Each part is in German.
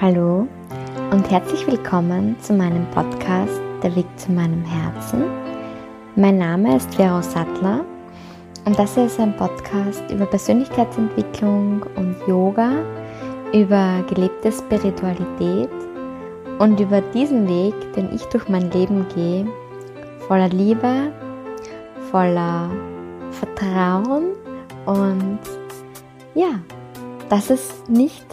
Hallo und herzlich willkommen zu meinem Podcast Der Weg zu meinem Herzen. Mein Name ist Vero Sattler und das ist ein Podcast über Persönlichkeitsentwicklung und Yoga, über gelebte Spiritualität und über diesen Weg, den ich durch mein Leben gehe, voller Liebe, voller Vertrauen und ja, dass es nicht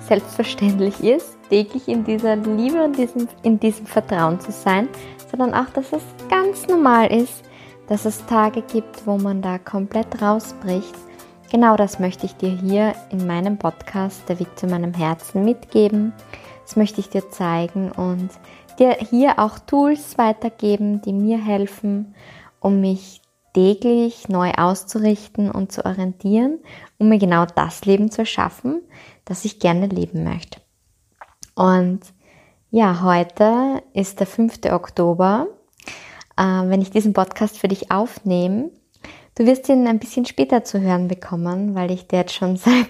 selbstverständlich ist, täglich in dieser Liebe und diesem, in diesem Vertrauen zu sein, sondern auch, dass es ganz normal ist, dass es Tage gibt, wo man da komplett rausbricht. Genau das möchte ich dir hier in meinem Podcast Der Weg zu meinem Herzen mitgeben. Das möchte ich dir zeigen und dir hier auch Tools weitergeben, die mir helfen, um mich täglich neu auszurichten und zu orientieren, um mir genau das Leben zu erschaffen, das ich gerne leben möchte. Und ja, heute ist der 5. Oktober äh, wenn ich diesen Podcast für dich aufnehme. Du wirst ihn ein bisschen später zu hören bekommen, weil ich dir jetzt schon seit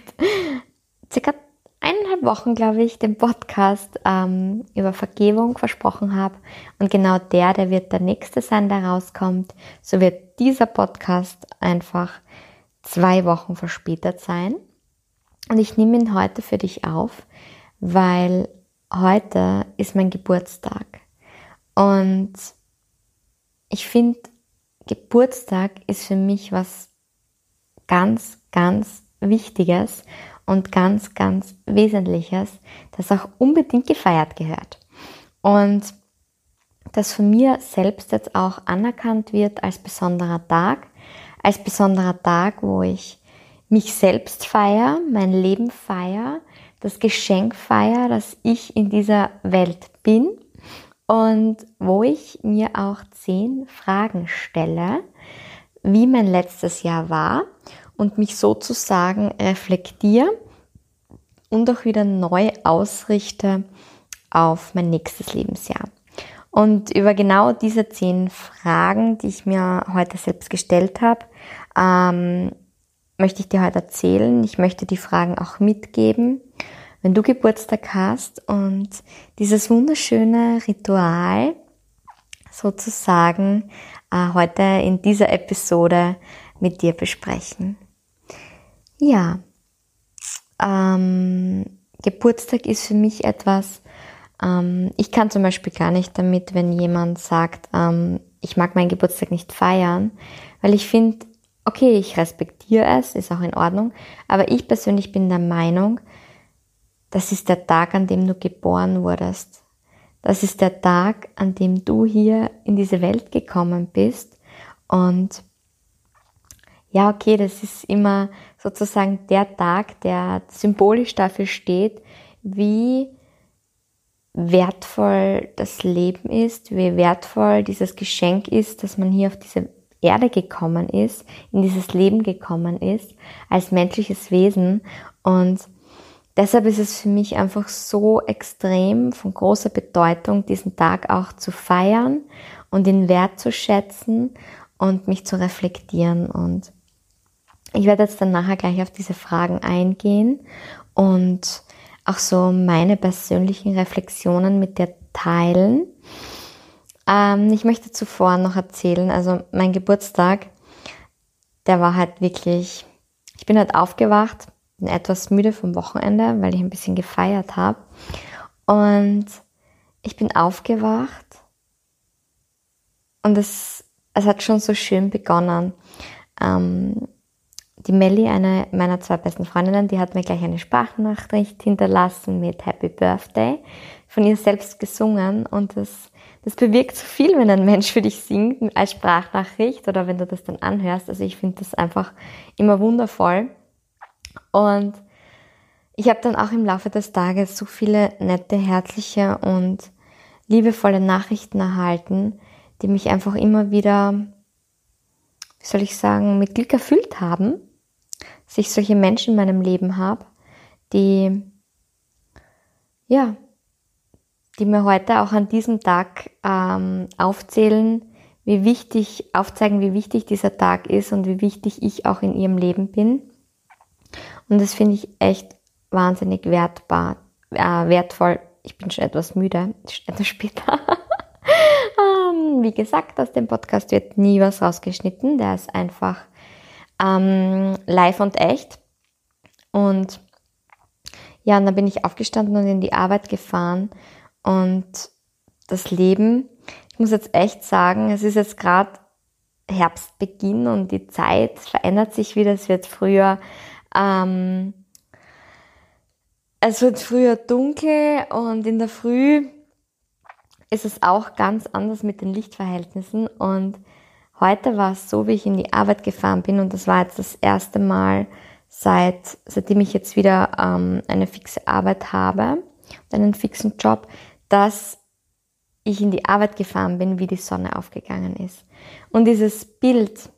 circa eineinhalb Wochen, glaube ich, den Podcast ähm, über Vergebung versprochen habe. Und genau der, der wird der nächste sein, der rauskommt. So wird dieser Podcast einfach zwei Wochen verspätet sein. Und ich nehme ihn heute für dich auf, weil heute ist mein Geburtstag. Und ich finde, Geburtstag ist für mich was ganz, ganz Wichtiges und ganz, ganz Wesentliches, das auch unbedingt gefeiert gehört. Und das von mir selbst jetzt auch anerkannt wird als besonderer Tag, als besonderer Tag, wo ich mich selbst feiere, mein Leben feiere, das Geschenk feiere, dass ich in dieser Welt bin und wo ich mir auch zehn Fragen stelle, wie mein letztes Jahr war und mich sozusagen reflektiere und auch wieder neu ausrichte auf mein nächstes Lebensjahr. Und über genau diese zehn Fragen, die ich mir heute selbst gestellt habe, ähm, möchte ich dir heute erzählen. Ich möchte die Fragen auch mitgeben wenn du Geburtstag hast und dieses wunderschöne Ritual sozusagen äh, heute in dieser Episode mit dir besprechen. Ja, ähm, Geburtstag ist für mich etwas, ähm, ich kann zum Beispiel gar nicht damit, wenn jemand sagt, ähm, ich mag meinen Geburtstag nicht feiern, weil ich finde, okay, ich respektiere es, ist auch in Ordnung, aber ich persönlich bin der Meinung, das ist der Tag, an dem du geboren wurdest. Das ist der Tag, an dem du hier in diese Welt gekommen bist. Und ja, okay, das ist immer sozusagen der Tag, der symbolisch dafür steht, wie wertvoll das Leben ist, wie wertvoll dieses Geschenk ist, dass man hier auf diese Erde gekommen ist, in dieses Leben gekommen ist, als menschliches Wesen. Und Deshalb ist es für mich einfach so extrem von großer Bedeutung, diesen Tag auch zu feiern und ihn wertzuschätzen und mich zu reflektieren. Und ich werde jetzt dann nachher gleich auf diese Fragen eingehen und auch so meine persönlichen Reflexionen mit dir teilen. Ähm, ich möchte zuvor noch erzählen, also mein Geburtstag, der war halt wirklich, ich bin halt aufgewacht bin etwas müde vom Wochenende, weil ich ein bisschen gefeiert habe. Und ich bin aufgewacht und es, es hat schon so schön begonnen. Ähm, die Melli, eine meiner zwei besten Freundinnen, die hat mir gleich eine Sprachnachricht hinterlassen mit Happy Birthday, von ihr selbst gesungen und das, das bewirkt so viel, wenn ein Mensch für dich singt als Sprachnachricht oder wenn du das dann anhörst. Also ich finde das einfach immer wundervoll. Und ich habe dann auch im Laufe des Tages so viele nette, herzliche und liebevolle Nachrichten erhalten, die mich einfach immer wieder, wie soll ich sagen, mit Glück erfüllt haben, dass ich solche Menschen in meinem Leben habe, die, ja, die mir heute auch an diesem Tag ähm, aufzählen, wie wichtig, aufzeigen, wie wichtig dieser Tag ist und wie wichtig ich auch in ihrem Leben bin. Und das finde ich echt wahnsinnig wertbar, äh, wertvoll. Ich bin schon etwas müde, etwas später. ähm, wie gesagt, aus dem Podcast wird nie was rausgeschnitten. Der ist einfach ähm, live und echt. Und ja, und dann bin ich aufgestanden und in die Arbeit gefahren. Und das Leben, ich muss jetzt echt sagen, es ist jetzt gerade Herbstbeginn und die Zeit verändert sich wieder. Es wird früher, ähm, es wird früher dunkel und in der Früh ist es auch ganz anders mit den Lichtverhältnissen. Und heute war es so, wie ich in die Arbeit gefahren bin und das war jetzt das erste Mal seit, seitdem ich jetzt wieder ähm, eine fixe Arbeit habe, einen fixen Job, dass ich in die Arbeit gefahren bin, wie die Sonne aufgegangen ist. Und dieses Bild,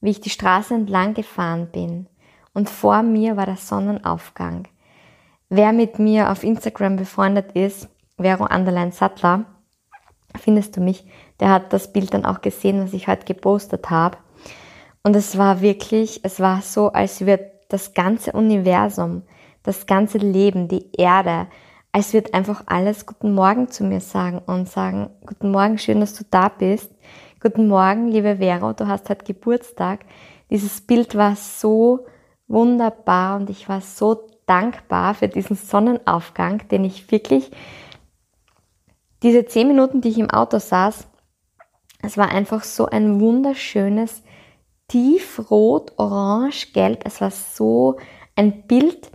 wie ich die Straße entlang gefahren bin und vor mir war der Sonnenaufgang. Wer mit mir auf Instagram befreundet ist, Vero Anderlein Sattler, findest du mich, der hat das Bild dann auch gesehen, was ich heute gepostet habe. Und es war wirklich, es war so, als würde das ganze Universum, das ganze Leben, die Erde, als wird einfach alles Guten Morgen zu mir sagen und sagen, Guten Morgen, schön, dass du da bist. Guten Morgen, liebe Vero, du hast heute Geburtstag. Dieses Bild war so wunderbar und ich war so dankbar für diesen Sonnenaufgang, den ich wirklich, diese zehn Minuten, die ich im Auto saß, es war einfach so ein wunderschönes, tiefrot, orange, gelb. Es war so ein Bild,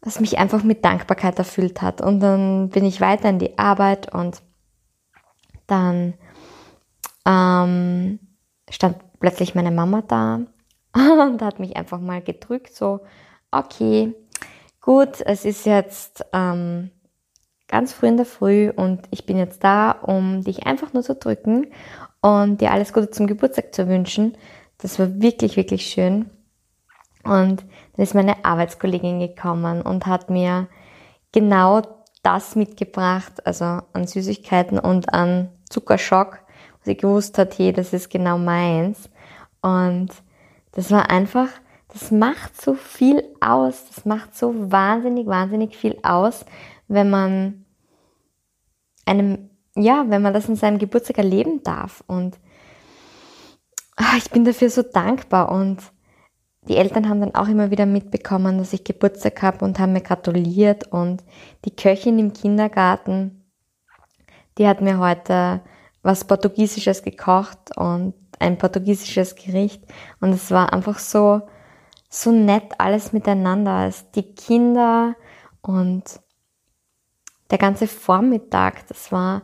was mich einfach mit Dankbarkeit erfüllt hat. Und dann bin ich weiter in die Arbeit und dann ähm, stand plötzlich meine Mama da und hat mich einfach mal gedrückt, so, okay, gut, es ist jetzt ähm, ganz früh in der Früh und ich bin jetzt da, um dich einfach nur zu drücken und dir alles Gute zum Geburtstag zu wünschen. Das war wirklich, wirklich schön. Und dann ist meine Arbeitskollegin gekommen und hat mir genau das mitgebracht, also an Süßigkeiten und an Zuckerschock, wo sie gewusst hat, hey, das ist genau meins. Und das war einfach, das macht so viel aus, das macht so wahnsinnig, wahnsinnig viel aus, wenn man einem, ja, wenn man das in seinem Geburtstag erleben darf. Und ach, ich bin dafür so dankbar und die Eltern haben dann auch immer wieder mitbekommen, dass ich Geburtstag habe und haben mir gratuliert. Und die Köchin im Kindergarten, die hat mir heute was Portugiesisches gekocht und ein portugiesisches Gericht. Und es war einfach so, so nett alles miteinander. Die Kinder und der ganze Vormittag, das war,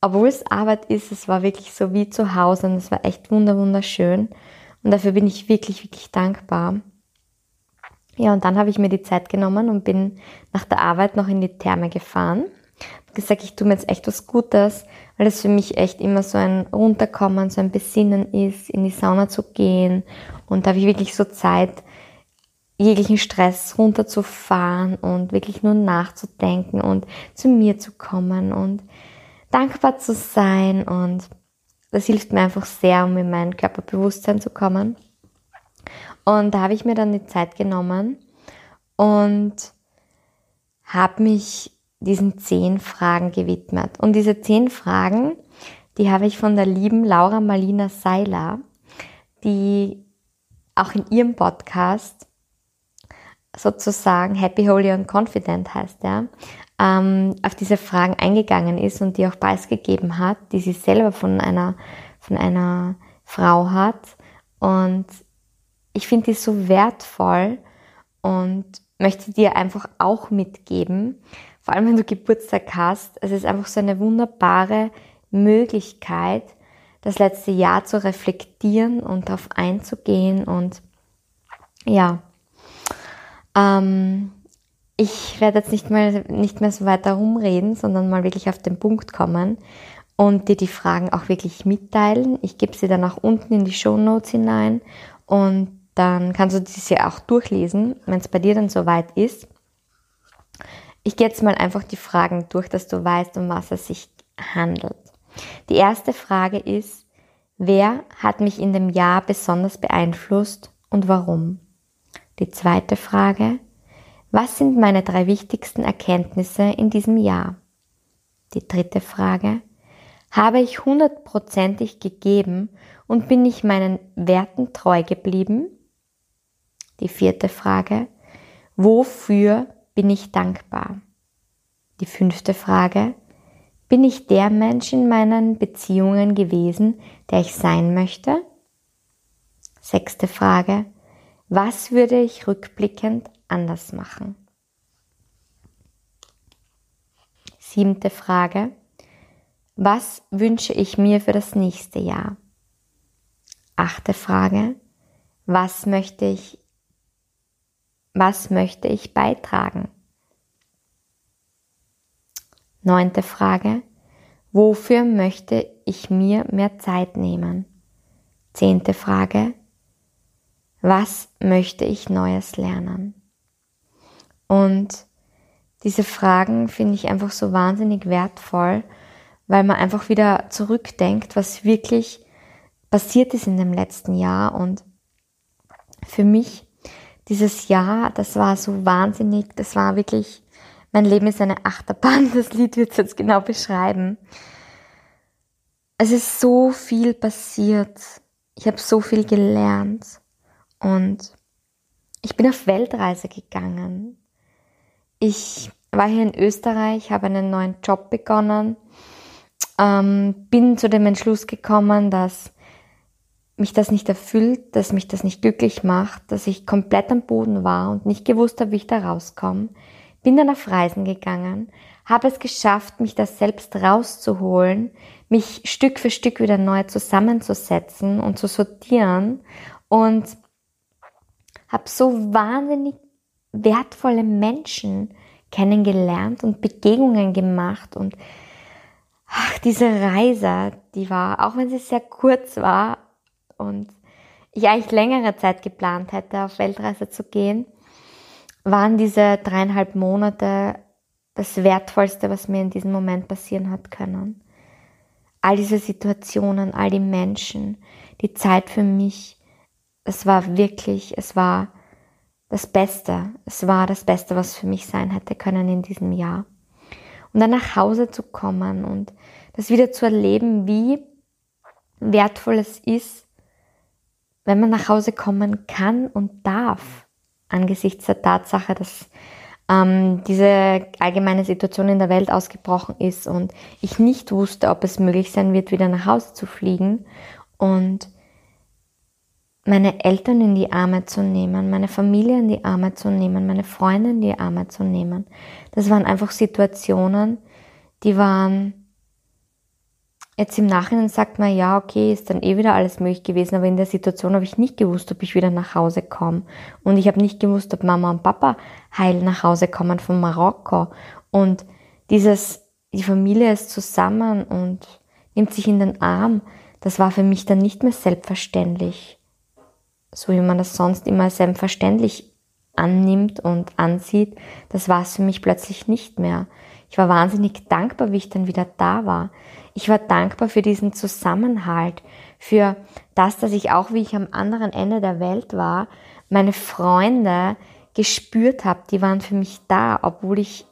obwohl es Arbeit ist, es war wirklich so wie zu Hause und es war echt wunderschön. Und dafür bin ich wirklich, wirklich dankbar. Ja, und dann habe ich mir die Zeit genommen und bin nach der Arbeit noch in die Therme gefahren. Ich gesagt, ich tue mir jetzt echt was Gutes, weil das für mich echt immer so ein Runterkommen, so ein Besinnen ist, in die Sauna zu gehen. Und da habe ich wirklich so Zeit, jeglichen Stress runterzufahren und wirklich nur nachzudenken und zu mir zu kommen und dankbar zu sein und das hilft mir einfach sehr, um in mein Körperbewusstsein zu kommen. Und da habe ich mir dann die Zeit genommen und habe mich diesen zehn Fragen gewidmet. Und diese zehn Fragen, die habe ich von der lieben Laura Marlina Seiler, die auch in ihrem Podcast sozusagen Happy, Holy and Confident heißt, ja, ähm, auf diese Fragen eingegangen ist und die auch preisgegeben hat, die sie selber von einer, von einer Frau hat. Und ich finde die so wertvoll und möchte dir einfach auch mitgeben, vor allem wenn du Geburtstag hast. Es ist einfach so eine wunderbare Möglichkeit, das letzte Jahr zu reflektieren und darauf einzugehen und ja, ähm, ich werde jetzt nicht mehr, nicht mehr so weiter rumreden, sondern mal wirklich auf den Punkt kommen und dir die Fragen auch wirklich mitteilen. Ich gebe sie dann auch unten in die Show Notes hinein und dann kannst du diese auch durchlesen, wenn es bei dir dann soweit ist. Ich gehe jetzt mal einfach die Fragen durch, dass du weißt, um was es sich handelt. Die erste Frage ist, wer hat mich in dem Jahr besonders beeinflusst und warum? Die zweite Frage, was sind meine drei wichtigsten Erkenntnisse in diesem Jahr? Die dritte Frage, habe ich hundertprozentig gegeben und bin ich meinen Werten treu geblieben? Die vierte Frage, wofür bin ich dankbar? Die fünfte Frage, bin ich der Mensch in meinen Beziehungen gewesen, der ich sein möchte? Sechste Frage, was würde ich rückblickend anders machen? Siebte Frage, was wünsche ich mir für das nächste Jahr? Achte Frage, was möchte ich, was möchte ich beitragen? Neunte Frage, wofür möchte ich mir mehr Zeit nehmen? Zehnte Frage, was möchte ich Neues lernen? Und diese Fragen finde ich einfach so wahnsinnig wertvoll, weil man einfach wieder zurückdenkt, was wirklich passiert ist in dem letzten Jahr. Und für mich dieses Jahr, das war so wahnsinnig, das war wirklich, mein Leben ist eine Achterbahn, das Lied wird es jetzt genau beschreiben. Es ist so viel passiert. Ich habe so viel gelernt. Und ich bin auf Weltreise gegangen. Ich war hier in Österreich, habe einen neuen Job begonnen, ähm, bin zu dem Entschluss gekommen, dass mich das nicht erfüllt, dass mich das nicht glücklich macht, dass ich komplett am Boden war und nicht gewusst habe, wie ich da rauskomme. Bin dann auf Reisen gegangen, habe es geschafft, mich das selbst rauszuholen, mich Stück für Stück wieder neu zusammenzusetzen und zu sortieren und habe so wahnsinnig wertvolle Menschen kennengelernt und Begegnungen gemacht und ach, diese Reise, die war, auch wenn sie sehr kurz war und ich eigentlich längere Zeit geplant hätte, auf Weltreise zu gehen, waren diese dreieinhalb Monate das Wertvollste, was mir in diesem Moment passieren hat können. All diese Situationen, all die Menschen, die Zeit für mich, es war wirklich, es war das Beste. Es war das Beste, was für mich sein hätte können in diesem Jahr. Und dann nach Hause zu kommen und das wieder zu erleben, wie wertvoll es ist, wenn man nach Hause kommen kann und darf, angesichts der Tatsache, dass ähm, diese allgemeine Situation in der Welt ausgebrochen ist und ich nicht wusste, ob es möglich sein wird, wieder nach Hause zu fliegen. Und meine Eltern in die Arme zu nehmen, meine Familie in die Arme zu nehmen, meine Freunde in die Arme zu nehmen. Das waren einfach Situationen, die waren, jetzt im Nachhinein sagt man, ja, okay, ist dann eh wieder alles möglich gewesen, aber in der Situation habe ich nicht gewusst, ob ich wieder nach Hause komme. Und ich habe nicht gewusst, ob Mama und Papa heil nach Hause kommen von Marokko. Und dieses, die Familie ist zusammen und nimmt sich in den Arm, das war für mich dann nicht mehr selbstverständlich so wie man das sonst immer selbstverständlich annimmt und ansieht, das war es für mich plötzlich nicht mehr. Ich war wahnsinnig dankbar, wie ich dann wieder da war. Ich war dankbar für diesen Zusammenhalt, für das, dass ich auch, wie ich am anderen Ende der Welt war, meine Freunde gespürt habe, die waren für mich da, obwohl ich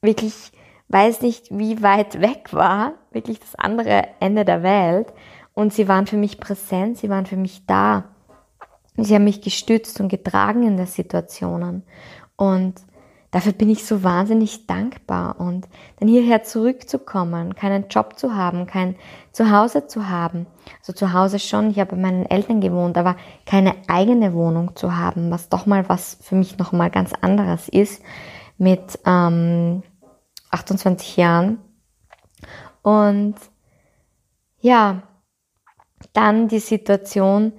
wirklich weiß nicht, wie weit weg war, wirklich das andere Ende der Welt. Und sie waren für mich präsent, sie waren für mich da. Sie haben mich gestützt und getragen in der Situationen. Und dafür bin ich so wahnsinnig dankbar. Und dann hierher zurückzukommen, keinen Job zu haben, kein Zuhause zu haben. Also zu Hause schon, ich habe bei meinen Eltern gewohnt, aber keine eigene Wohnung zu haben, was doch mal was für mich nochmal ganz anderes ist mit ähm, 28 Jahren. Und ja, dann die Situation,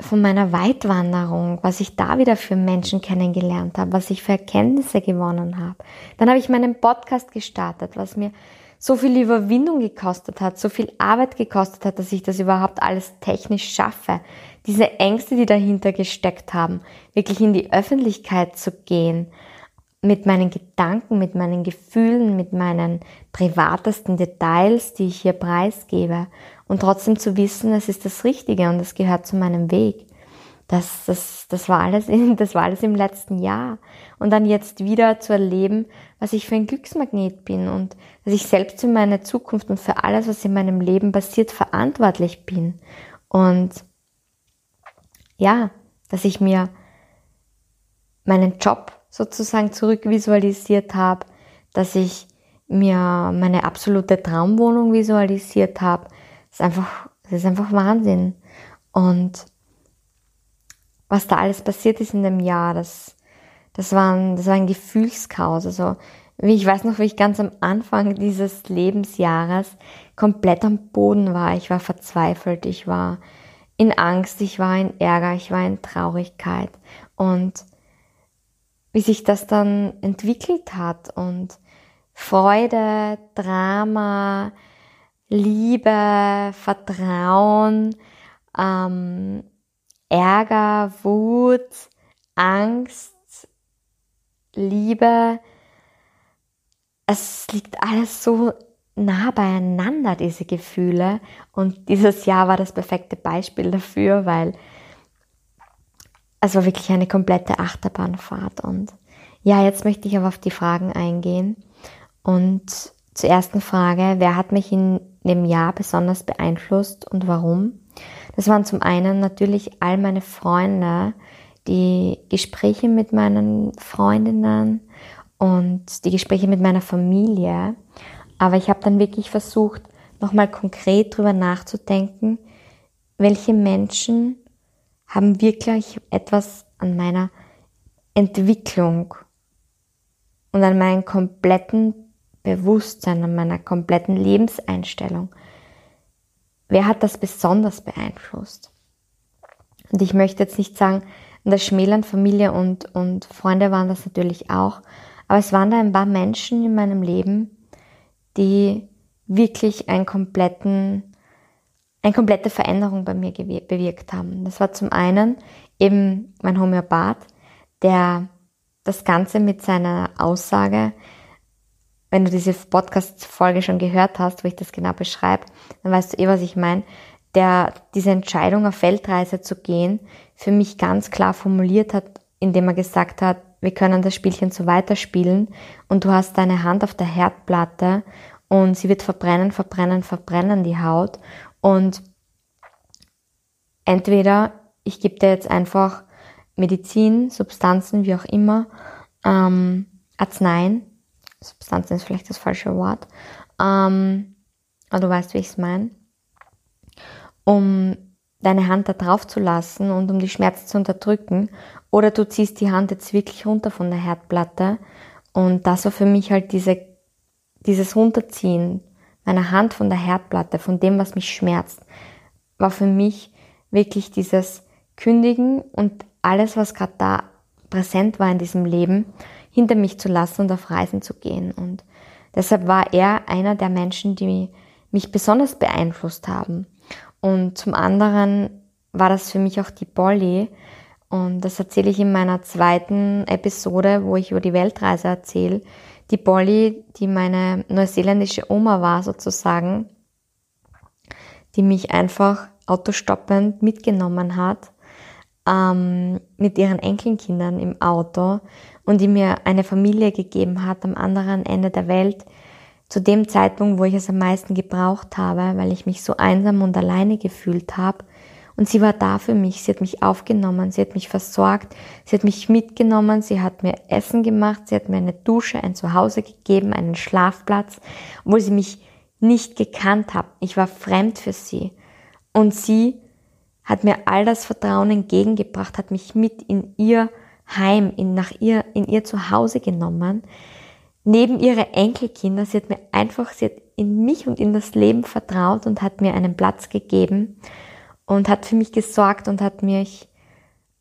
von meiner Weitwanderung, was ich da wieder für Menschen kennengelernt habe, was ich für Erkenntnisse gewonnen habe. Dann habe ich meinen Podcast gestartet, was mir so viel Überwindung gekostet hat, so viel Arbeit gekostet hat, dass ich das überhaupt alles technisch schaffe. Diese Ängste, die dahinter gesteckt haben, wirklich in die Öffentlichkeit zu gehen, mit meinen Gedanken, mit meinen Gefühlen, mit meinen privatesten Details, die ich hier preisgebe und trotzdem zu wissen, es ist das Richtige und es gehört zu meinem Weg. Das, das, das, war alles in, das war alles im letzten Jahr. Und dann jetzt wieder zu erleben, was ich für ein Glücksmagnet bin und dass ich selbst für meine Zukunft und für alles, was in meinem Leben passiert, verantwortlich bin. Und ja, dass ich mir meinen Job sozusagen zurückvisualisiert habe, dass ich mir meine absolute Traumwohnung visualisiert habe. Ist einfach, das ist einfach Wahnsinn. Und was da alles passiert ist in dem Jahr, das, das war ein, das war ein Gefühlschaos. Also, wie ich weiß noch, wie ich ganz am Anfang dieses Lebensjahres komplett am Boden war. Ich war verzweifelt, ich war in Angst, ich war in Ärger, ich war in Traurigkeit. Und wie sich das dann entwickelt hat und Freude, Drama, Liebe, Vertrauen, ähm, Ärger, Wut, Angst, Liebe. Es liegt alles so nah beieinander, diese Gefühle. Und dieses Jahr war das perfekte Beispiel dafür, weil es war wirklich eine komplette Achterbahnfahrt. Und ja, jetzt möchte ich aber auf die Fragen eingehen. Und zur ersten Frage, wer hat mich in dem Jahr besonders beeinflusst und warum? Das waren zum einen natürlich all meine Freunde, die Gespräche mit meinen Freundinnen und die Gespräche mit meiner Familie. Aber ich habe dann wirklich versucht, nochmal konkret drüber nachzudenken, welche Menschen haben wirklich etwas an meiner Entwicklung und an meinem kompletten Bewusstsein, an meiner kompletten Lebenseinstellung wer hat das besonders beeinflusst? Und ich möchte jetzt nicht sagen, der Schmälern Familie und, und Freunde waren das natürlich auch, aber es waren da ein paar Menschen in meinem Leben, die wirklich einen kompletten, eine komplette Veränderung bei mir bewirkt haben. Das war zum einen eben mein Homöopath, der das Ganze mit seiner Aussage, wenn du diese Podcast-Folge schon gehört hast, wo ich das genau beschreibe, dann weißt du eh, was ich meine, der diese Entscheidung auf Weltreise zu gehen, für mich ganz klar formuliert hat, indem er gesagt hat, wir können das Spielchen so weiterspielen und du hast deine Hand auf der Herdplatte und sie wird verbrennen, verbrennen, verbrennen die Haut. Und entweder ich gebe dir jetzt einfach Medizin, Substanzen, wie auch immer, ähm, Arzneien Substanzen ist vielleicht das falsche Wort, ähm, aber du weißt, wie ich es meine, um deine Hand da drauf zu lassen und um die Schmerzen zu unterdrücken. Oder du ziehst die Hand jetzt wirklich runter von der Herdplatte. Und das war für mich halt diese, dieses Runterziehen meiner Hand von der Herdplatte, von dem, was mich schmerzt, war für mich wirklich dieses Kündigen und alles, was gerade da präsent war in diesem Leben, hinter mich zu lassen und auf Reisen zu gehen. Und deshalb war er einer der Menschen, die mich besonders beeinflusst haben. Und zum anderen war das für mich auch die Polly. Und das erzähle ich in meiner zweiten Episode, wo ich über die Weltreise erzähle. Die Polly, die meine neuseeländische Oma war sozusagen, die mich einfach autostoppend mitgenommen hat ähm, mit ihren Enkelkindern im Auto und die mir eine Familie gegeben hat am anderen Ende der Welt, zu dem Zeitpunkt, wo ich es am meisten gebraucht habe, weil ich mich so einsam und alleine gefühlt habe. Und sie war da für mich, sie hat mich aufgenommen, sie hat mich versorgt, sie hat mich mitgenommen, sie hat mir Essen gemacht, sie hat mir eine Dusche, ein Zuhause gegeben, einen Schlafplatz, obwohl sie mich nicht gekannt hat. Ich war fremd für sie. Und sie hat mir all das Vertrauen entgegengebracht, hat mich mit in ihr Heim, in, nach ihr, in ihr Zuhause genommen. Neben ihre Enkelkinder, sie hat mir einfach, sie hat in mich und in das Leben vertraut und hat mir einen Platz gegeben und hat für mich gesorgt und hat mich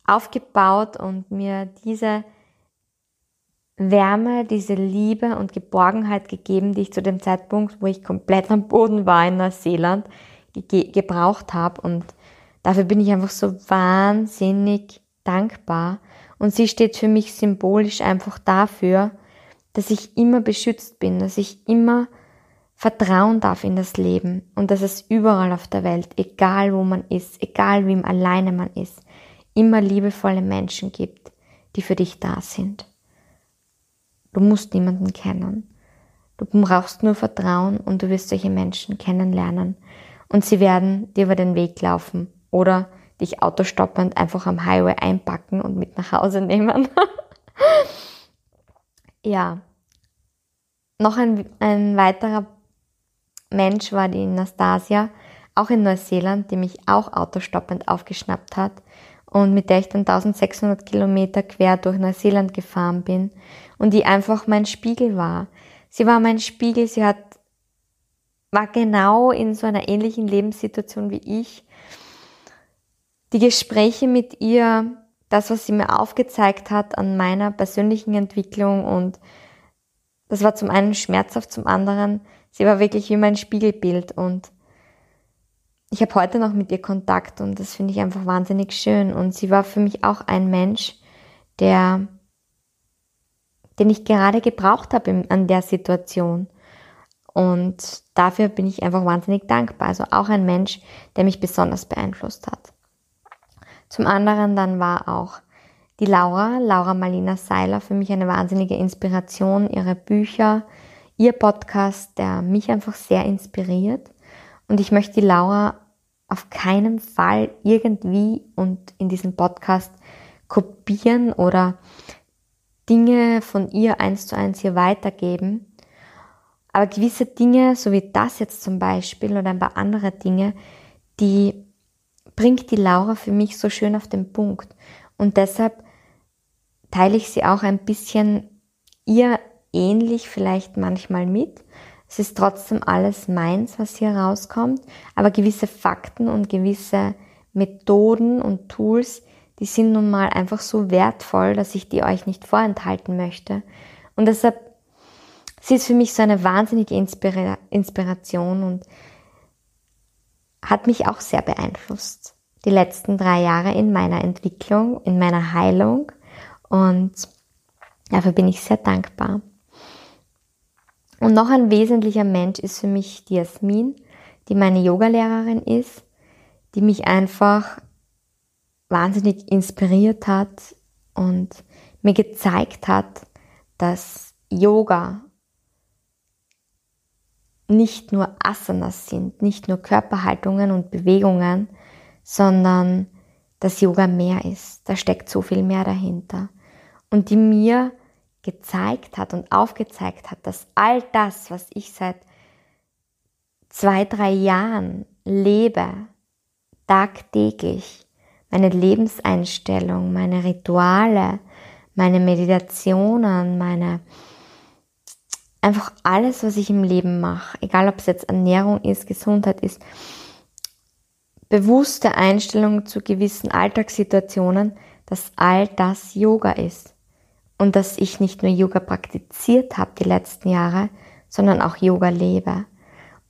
aufgebaut und mir diese Wärme, diese Liebe und Geborgenheit gegeben, die ich zu dem Zeitpunkt, wo ich komplett am Boden war in Neuseeland, ge gebraucht habe. Und dafür bin ich einfach so wahnsinnig dankbar Und sie steht für mich symbolisch einfach dafür, dass ich immer beschützt bin, dass ich immer vertrauen darf in das Leben und dass es überall auf der Welt, egal wo man ist, egal wie alleine man ist, immer liebevolle Menschen gibt, die für dich da sind. Du musst niemanden kennen. Du brauchst nur Vertrauen und du wirst solche Menschen kennenlernen. Und sie werden dir über den Weg laufen oder dich autostoppend einfach am Highway einpacken und mit nach Hause nehmen. ja. Noch ein, ein weiterer Mensch war die Nastasia, auch in Neuseeland, die mich auch autostoppend aufgeschnappt hat und mit der ich dann 1600 Kilometer quer durch Neuseeland gefahren bin und die einfach mein Spiegel war. Sie war mein Spiegel, sie hat, war genau in so einer ähnlichen Lebenssituation wie ich. Die Gespräche mit ihr, das, was sie mir aufgezeigt hat an meiner persönlichen Entwicklung und das war zum einen schmerzhaft, zum anderen, sie war wirklich wie mein Spiegelbild und ich habe heute noch mit ihr Kontakt und das finde ich einfach wahnsinnig schön. Und sie war für mich auch ein Mensch, der, den ich gerade gebraucht habe an der Situation. Und dafür bin ich einfach wahnsinnig dankbar. Also auch ein Mensch, der mich besonders beeinflusst hat. Zum anderen dann war auch die Laura, Laura Malina Seiler, für mich eine wahnsinnige Inspiration. Ihre Bücher, ihr Podcast, der mich einfach sehr inspiriert. Und ich möchte die Laura auf keinen Fall irgendwie und in diesem Podcast kopieren oder Dinge von ihr eins zu eins hier weitergeben. Aber gewisse Dinge, so wie das jetzt zum Beispiel oder ein paar andere Dinge, die bringt die Laura für mich so schön auf den Punkt. Und deshalb teile ich sie auch ein bisschen ihr ähnlich vielleicht manchmal mit, es ist trotzdem alles meins, was hier rauskommt, aber gewisse Fakten und gewisse Methoden und Tools, die sind nun mal einfach so wertvoll, dass ich die euch nicht vorenthalten möchte. Und deshalb, sie ist für mich so eine wahnsinnige Inspira Inspiration und hat mich auch sehr beeinflusst. Die letzten drei Jahre in meiner Entwicklung, in meiner Heilung und dafür bin ich sehr dankbar. Und noch ein wesentlicher Mensch ist für mich die Jasmin, die meine Yogalehrerin ist, die mich einfach wahnsinnig inspiriert hat und mir gezeigt hat, dass Yoga nicht nur Asanas sind, nicht nur Körperhaltungen und Bewegungen, sondern dass Yoga mehr ist. Da steckt so viel mehr dahinter. Und die mir gezeigt hat und aufgezeigt hat, dass all das, was ich seit zwei, drei Jahren lebe, tagtäglich, meine Lebenseinstellung, meine Rituale, meine Meditationen, meine einfach alles, was ich im Leben mache, egal ob es jetzt Ernährung ist, Gesundheit ist, bewusste Einstellung zu gewissen Alltagssituationen, dass all das Yoga ist und dass ich nicht nur Yoga praktiziert habe die letzten Jahre, sondern auch Yoga lebe.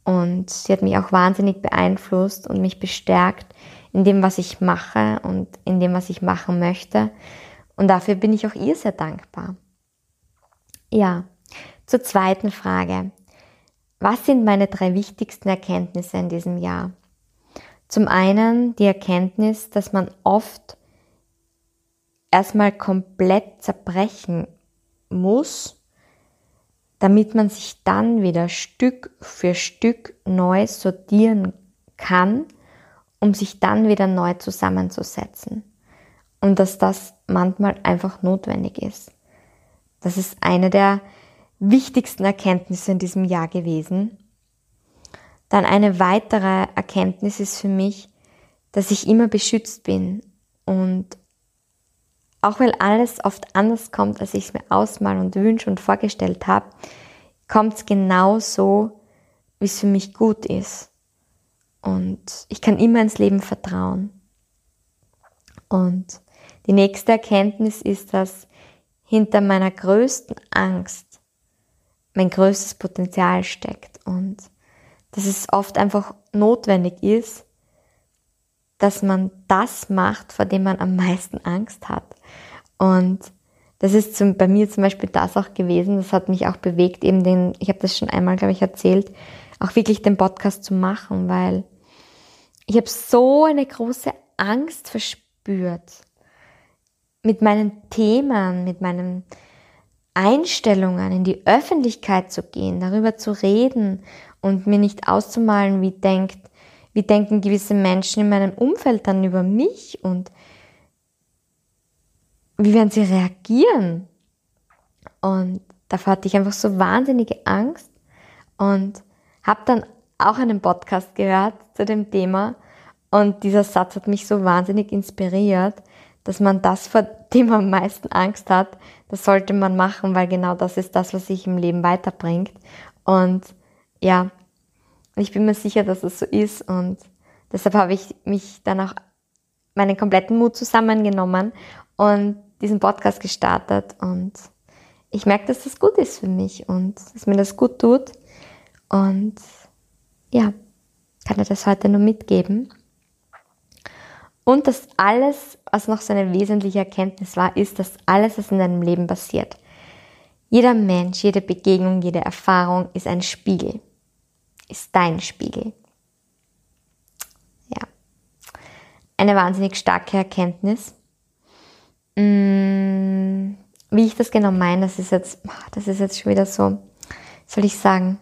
Und sie hat mich auch wahnsinnig beeinflusst und mich bestärkt in dem, was ich mache und in dem, was ich machen möchte. Und dafür bin ich auch ihr sehr dankbar. Ja, zur zweiten Frage. Was sind meine drei wichtigsten Erkenntnisse in diesem Jahr? Zum einen die Erkenntnis, dass man oft erstmal komplett zerbrechen muss, damit man sich dann wieder Stück für Stück neu sortieren kann, um sich dann wieder neu zusammenzusetzen. Und dass das manchmal einfach notwendig ist. Das ist eine der wichtigsten Erkenntnisse in diesem Jahr gewesen. Dann eine weitere Erkenntnis ist für mich, dass ich immer beschützt bin und auch weil alles oft anders kommt, als ich es mir ausmal und wünsche und vorgestellt habe, kommt es genau so, wie es für mich gut ist. Und ich kann immer ins Leben vertrauen. Und die nächste Erkenntnis ist, dass hinter meiner größten Angst mein größtes Potenzial steckt und dass es oft einfach notwendig ist, dass man das macht, vor dem man am meisten Angst hat. Und das ist zum, bei mir zum Beispiel das auch gewesen, das hat mich auch bewegt, eben den, ich habe das schon einmal, glaube ich, erzählt, auch wirklich den Podcast zu machen, weil ich habe so eine große Angst verspürt mit meinen Themen, mit meinen Einstellungen in die Öffentlichkeit zu gehen, darüber zu reden und mir nicht auszumalen, wie denkt, wie denken gewisse Menschen in meinem Umfeld dann über mich und wie werden sie reagieren? Und davor hatte ich einfach so wahnsinnige Angst und habe dann auch einen Podcast gehört zu dem Thema und dieser Satz hat mich so wahnsinnig inspiriert, dass man das, vor dem man am meisten Angst hat, das sollte man machen, weil genau das ist das, was sich im Leben weiterbringt. Und ja, ich bin mir sicher, dass es so ist und deshalb habe ich mich dann auch meinen kompletten Mut zusammengenommen und diesen Podcast gestartet und ich merke, dass das gut ist für mich und dass mir das gut tut und ja, kann ich das heute nur mitgeben. Und dass alles, was noch so eine wesentliche Erkenntnis war, ist, dass alles, was in deinem Leben passiert, jeder Mensch, jede Begegnung, jede Erfahrung ist ein Spiegel, ist dein Spiegel. Ja, eine wahnsinnig starke Erkenntnis. Mm, wie ich das genau meine, das ist jetzt, das ist jetzt schon wieder so, soll ich sagen,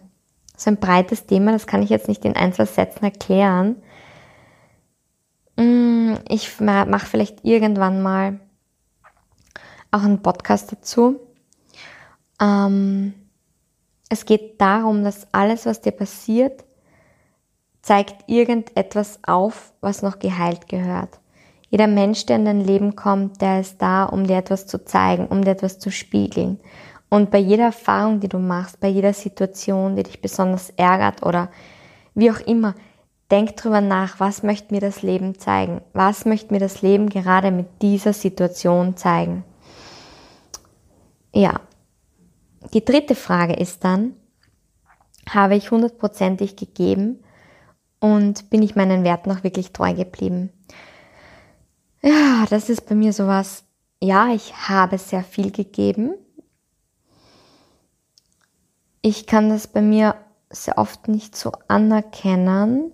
so ein breites Thema, das kann ich jetzt nicht in ein, zwei Sätzen erklären. Mm, ich mache vielleicht irgendwann mal auch einen Podcast dazu. Ähm, es geht darum, dass alles, was dir passiert, zeigt irgendetwas auf, was noch geheilt gehört. Jeder Mensch, der in dein Leben kommt, der ist da, um dir etwas zu zeigen, um dir etwas zu spiegeln. Und bei jeder Erfahrung, die du machst, bei jeder Situation, die dich besonders ärgert oder wie auch immer, denk drüber nach, was möchte mir das Leben zeigen? Was möchte mir das Leben gerade mit dieser Situation zeigen? Ja. Die dritte Frage ist dann, habe ich hundertprozentig gegeben und bin ich meinen Werten auch wirklich treu geblieben? Ja, das ist bei mir sowas. Ja, ich habe sehr viel gegeben. Ich kann das bei mir sehr oft nicht so anerkennen,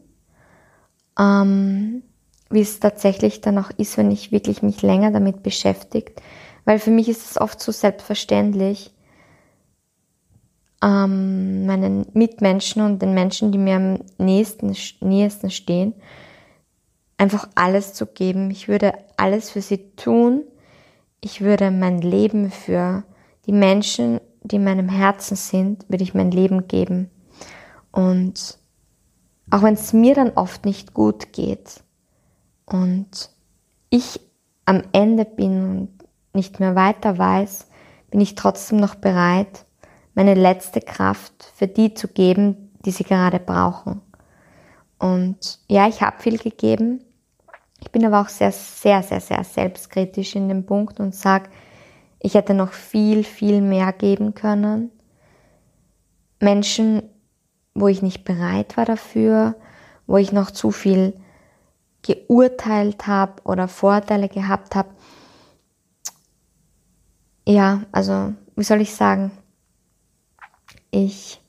ähm, wie es tatsächlich dann auch ist, wenn ich wirklich mich länger damit beschäftigt. Weil für mich ist es oft so selbstverständlich, ähm, meinen Mitmenschen und den Menschen, die mir am nächsten, nächsten stehen, einfach alles zu geben. Ich würde alles für sie tun. Ich würde mein Leben für die Menschen, die in meinem Herzen sind, würde ich mein Leben geben. Und auch wenn es mir dann oft nicht gut geht und ich am Ende bin und nicht mehr weiter weiß, bin ich trotzdem noch bereit, meine letzte Kraft für die zu geben, die sie gerade brauchen. Und ja, ich habe viel gegeben, ich bin aber auch sehr, sehr, sehr, sehr selbstkritisch in dem Punkt und sage, ich hätte noch viel, viel mehr geben können. Menschen, wo ich nicht bereit war dafür, wo ich noch zu viel geurteilt habe oder Vorteile gehabt habe. Ja, also, wie soll ich sagen? Ich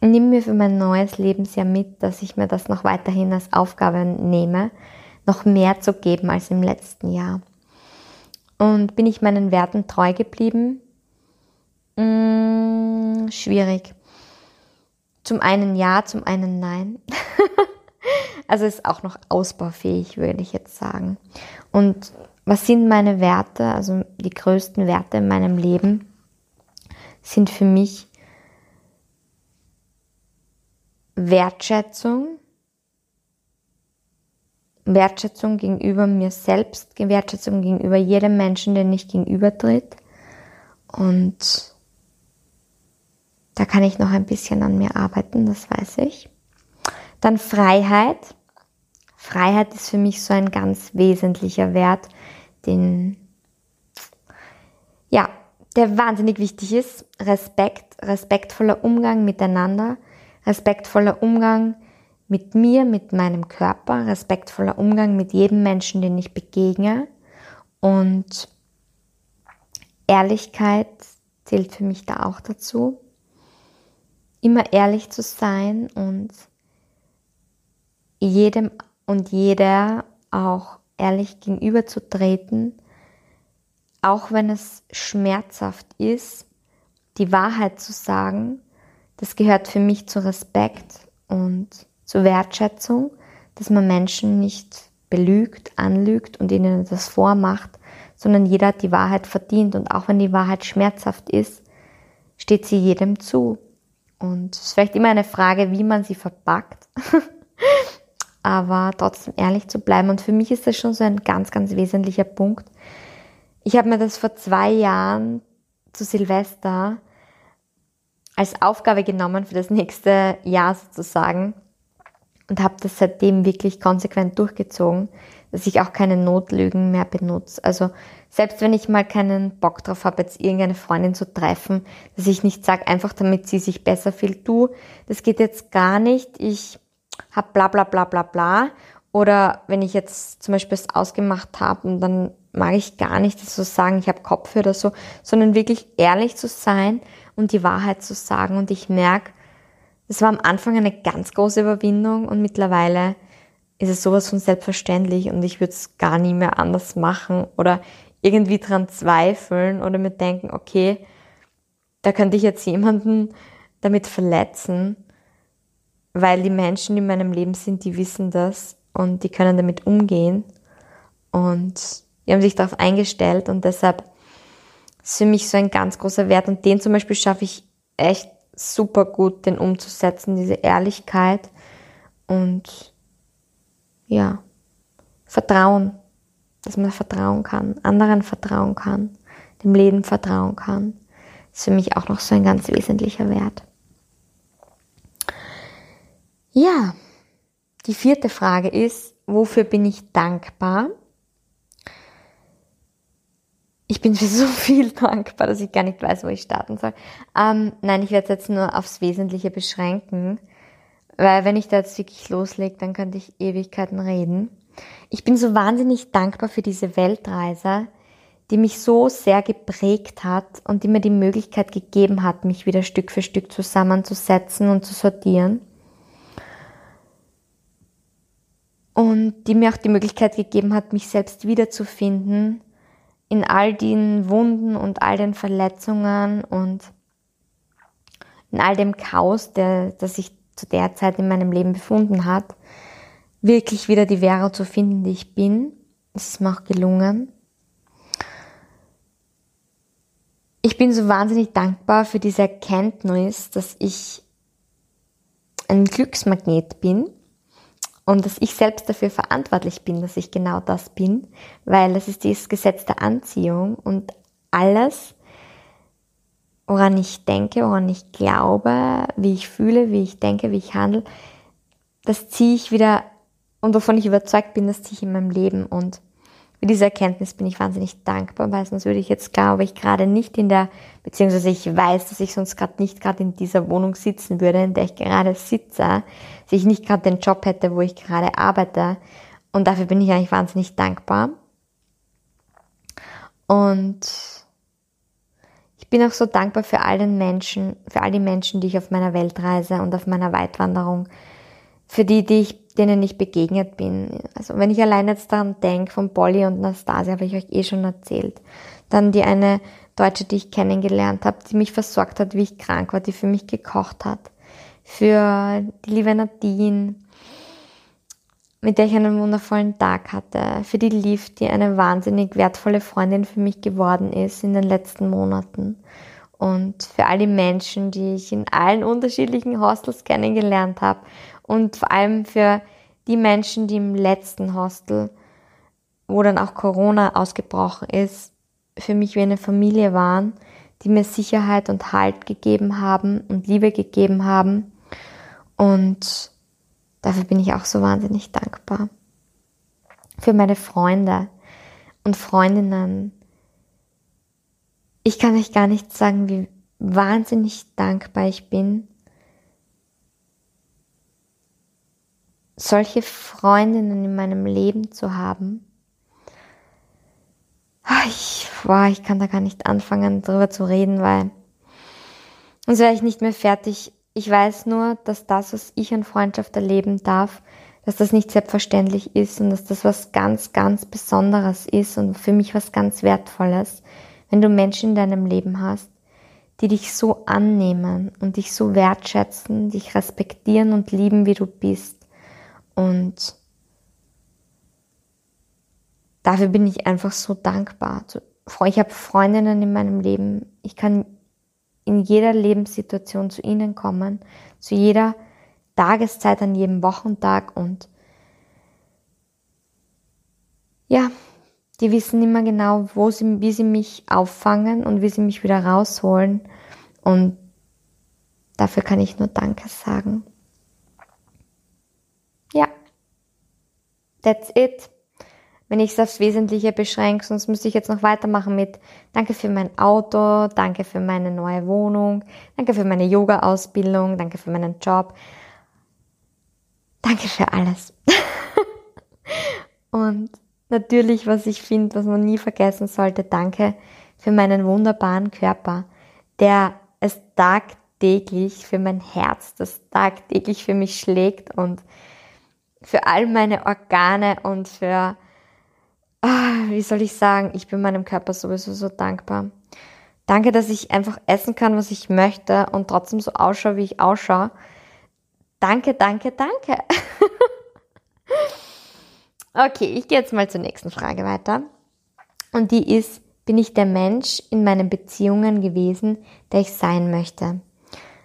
nehme mir für mein neues Lebensjahr mit, dass ich mir das noch weiterhin als Aufgabe nehme, noch mehr zu geben als im letzten Jahr. Und bin ich meinen Werten treu geblieben? Hm, schwierig. Zum einen ja, zum einen nein. also ist auch noch ausbaufähig, würde ich jetzt sagen. Und was sind meine Werte? Also die größten Werte in meinem Leben sind für mich Wertschätzung, Wertschätzung gegenüber mir selbst, Wertschätzung gegenüber jedem Menschen, den ich gegenübertritt. Und da kann ich noch ein bisschen an mir arbeiten, das weiß ich. Dann Freiheit. Freiheit ist für mich so ein ganz wesentlicher Wert, den, ja, der wahnsinnig wichtig ist. Respekt, respektvoller Umgang miteinander, respektvoller Umgang mit mir, mit meinem Körper, respektvoller Umgang mit jedem Menschen, den ich begegne und Ehrlichkeit zählt für mich da auch dazu. Immer ehrlich zu sein und jedem und jeder auch ehrlich gegenüberzutreten, auch wenn es schmerzhaft ist, die Wahrheit zu sagen, das gehört für mich zu Respekt und zu Wertschätzung, dass man Menschen nicht belügt, anlügt und ihnen das vormacht, sondern jeder hat die Wahrheit verdient und auch wenn die Wahrheit schmerzhaft ist, steht sie jedem zu. Und es ist vielleicht immer eine Frage, wie man sie verpackt, aber trotzdem ehrlich zu bleiben. Und für mich ist das schon so ein ganz, ganz wesentlicher Punkt. Ich habe mir das vor zwei Jahren zu Silvester als Aufgabe genommen für das nächste Jahr sozusagen und habe das seitdem wirklich konsequent durchgezogen, dass ich auch keine Notlügen mehr benutze. Also selbst wenn ich mal keinen Bock drauf habe, jetzt irgendeine Freundin zu treffen, dass ich nicht sage, einfach damit sie sich besser fühlt, du, das geht jetzt gar nicht, ich habe bla bla bla bla bla. Oder wenn ich jetzt zum Beispiel es ausgemacht habe und dann mag ich gar nicht so sagen, ich habe Kopf oder so, sondern wirklich ehrlich zu sein und die Wahrheit zu sagen. Und ich merke, es war am Anfang eine ganz große Überwindung und mittlerweile ist es sowas von selbstverständlich und ich würde es gar nie mehr anders machen oder irgendwie dran zweifeln oder mir denken, okay, da könnte ich jetzt jemanden damit verletzen, weil die Menschen, in meinem Leben sind, die wissen das und die können damit umgehen und die haben sich darauf eingestellt und deshalb ist für mich so ein ganz großer Wert und den zum Beispiel schaffe ich echt super gut, den umzusetzen, diese Ehrlichkeit und ja, Vertrauen, dass man vertrauen kann, anderen vertrauen kann, dem Leben vertrauen kann, ist für mich auch noch so ein ganz wesentlicher Wert. Ja, die vierte Frage ist, wofür bin ich dankbar? Ich bin für so viel dankbar, dass ich gar nicht weiß, wo ich starten soll. Ähm, nein, ich werde es jetzt nur aufs Wesentliche beschränken. Weil wenn ich da jetzt wirklich loslege, dann könnte ich Ewigkeiten reden. Ich bin so wahnsinnig dankbar für diese Weltreise, die mich so sehr geprägt hat und die mir die Möglichkeit gegeben hat, mich wieder Stück für Stück zusammenzusetzen und zu sortieren. Und die mir auch die Möglichkeit gegeben hat, mich selbst wiederzufinden in all den Wunden und all den Verletzungen und in all dem Chaos, der, das ich zu der Zeit in meinem Leben befunden hat, wirklich wieder die Vera zu finden, die ich bin. Es ist mir auch gelungen. Ich bin so wahnsinnig dankbar für diese Erkenntnis, dass ich ein Glücksmagnet bin und dass ich selbst dafür verantwortlich bin, dass ich genau das bin, weil es ist dieses Gesetz der Anziehung und alles, woran ich denke, woran ich glaube, wie ich fühle, wie ich denke, wie ich handle, das ziehe ich wieder und wovon ich überzeugt bin, das ziehe ich in meinem Leben und für diese Erkenntnis bin ich wahnsinnig dankbar, weil sonst würde ich jetzt, glaube ich, gerade nicht in der, beziehungsweise ich weiß, dass ich sonst gerade nicht gerade in dieser Wohnung sitzen würde, in der ich gerade sitze, dass ich nicht gerade den Job hätte, wo ich gerade arbeite. Und dafür bin ich eigentlich wahnsinnig dankbar. Und ich bin auch so dankbar für all den Menschen, für all die Menschen, die ich auf meiner Weltreise und auf meiner Weitwanderung, für die, die ich, denen ich begegnet bin. Also wenn ich allein jetzt daran denke, von Polly und Nastasia, habe ich euch eh schon erzählt. Dann die eine Deutsche, die ich kennengelernt habe, die mich versorgt hat, wie ich krank war, die für mich gekocht hat. Für die liebe Nadine, mit der ich einen wundervollen Tag hatte. Für die Liv, die eine wahnsinnig wertvolle Freundin für mich geworden ist in den letzten Monaten. Und für all die Menschen, die ich in allen unterschiedlichen Hostels kennengelernt habe. Und vor allem für die Menschen, die im letzten Hostel, wo dann auch Corona ausgebrochen ist, für mich wie eine Familie waren, die mir Sicherheit und Halt gegeben haben und Liebe gegeben haben. Und Dafür bin ich auch so wahnsinnig dankbar. Für meine Freunde und Freundinnen. Ich kann euch gar nicht sagen, wie wahnsinnig dankbar ich bin, solche Freundinnen in meinem Leben zu haben. Ah, ich, boah, ich kann da gar nicht anfangen, darüber zu reden, weil sonst wäre ich nicht mehr fertig. Ich weiß nur, dass das, was ich an Freundschaft erleben darf, dass das nicht selbstverständlich ist und dass das was ganz, ganz Besonderes ist und für mich was ganz Wertvolles, wenn du Menschen in deinem Leben hast, die dich so annehmen und dich so wertschätzen, dich respektieren und lieben, wie du bist. Und dafür bin ich einfach so dankbar. Ich habe Freundinnen in meinem Leben. Ich kann in jeder Lebenssituation zu ihnen kommen, zu jeder Tageszeit, an jedem Wochentag und ja, die wissen immer genau, wo sie, wie sie mich auffangen und wie sie mich wieder rausholen. Und dafür kann ich nur Danke sagen. Ja, that's it wenn ich es aufs Wesentliche beschränke, sonst müsste ich jetzt noch weitermachen mit Danke für mein Auto, danke für meine neue Wohnung, danke für meine Yoga-Ausbildung, danke für meinen Job, danke für alles. Und natürlich, was ich finde, was man nie vergessen sollte, danke für meinen wunderbaren Körper, der es tagtäglich für mein Herz, das tagtäglich für mich schlägt und für all meine Organe und für ah, wie soll ich sagen, ich bin meinem Körper sowieso so dankbar. Danke, dass ich einfach essen kann, was ich möchte und trotzdem so ausschaue, wie ich ausschaue. Danke, danke, danke. okay, ich gehe jetzt mal zur nächsten Frage weiter. Und die ist, bin ich der Mensch in meinen Beziehungen gewesen, der ich sein möchte?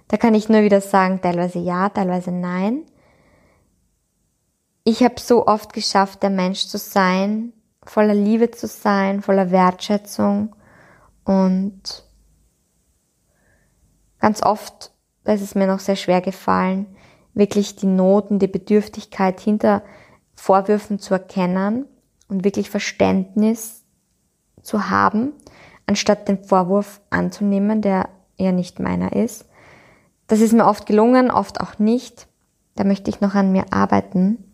Da kann ich nur wieder sagen, teilweise ja, teilweise nein. Ich habe so oft geschafft, der Mensch zu sein, voller Liebe zu sein, voller Wertschätzung und ganz oft, da ist es mir noch sehr schwer gefallen, wirklich die Noten, die Bedürftigkeit hinter Vorwürfen zu erkennen und wirklich Verständnis zu haben, anstatt den Vorwurf anzunehmen, der ja nicht meiner ist. Das ist mir oft gelungen, oft auch nicht. Da möchte ich noch an mir arbeiten.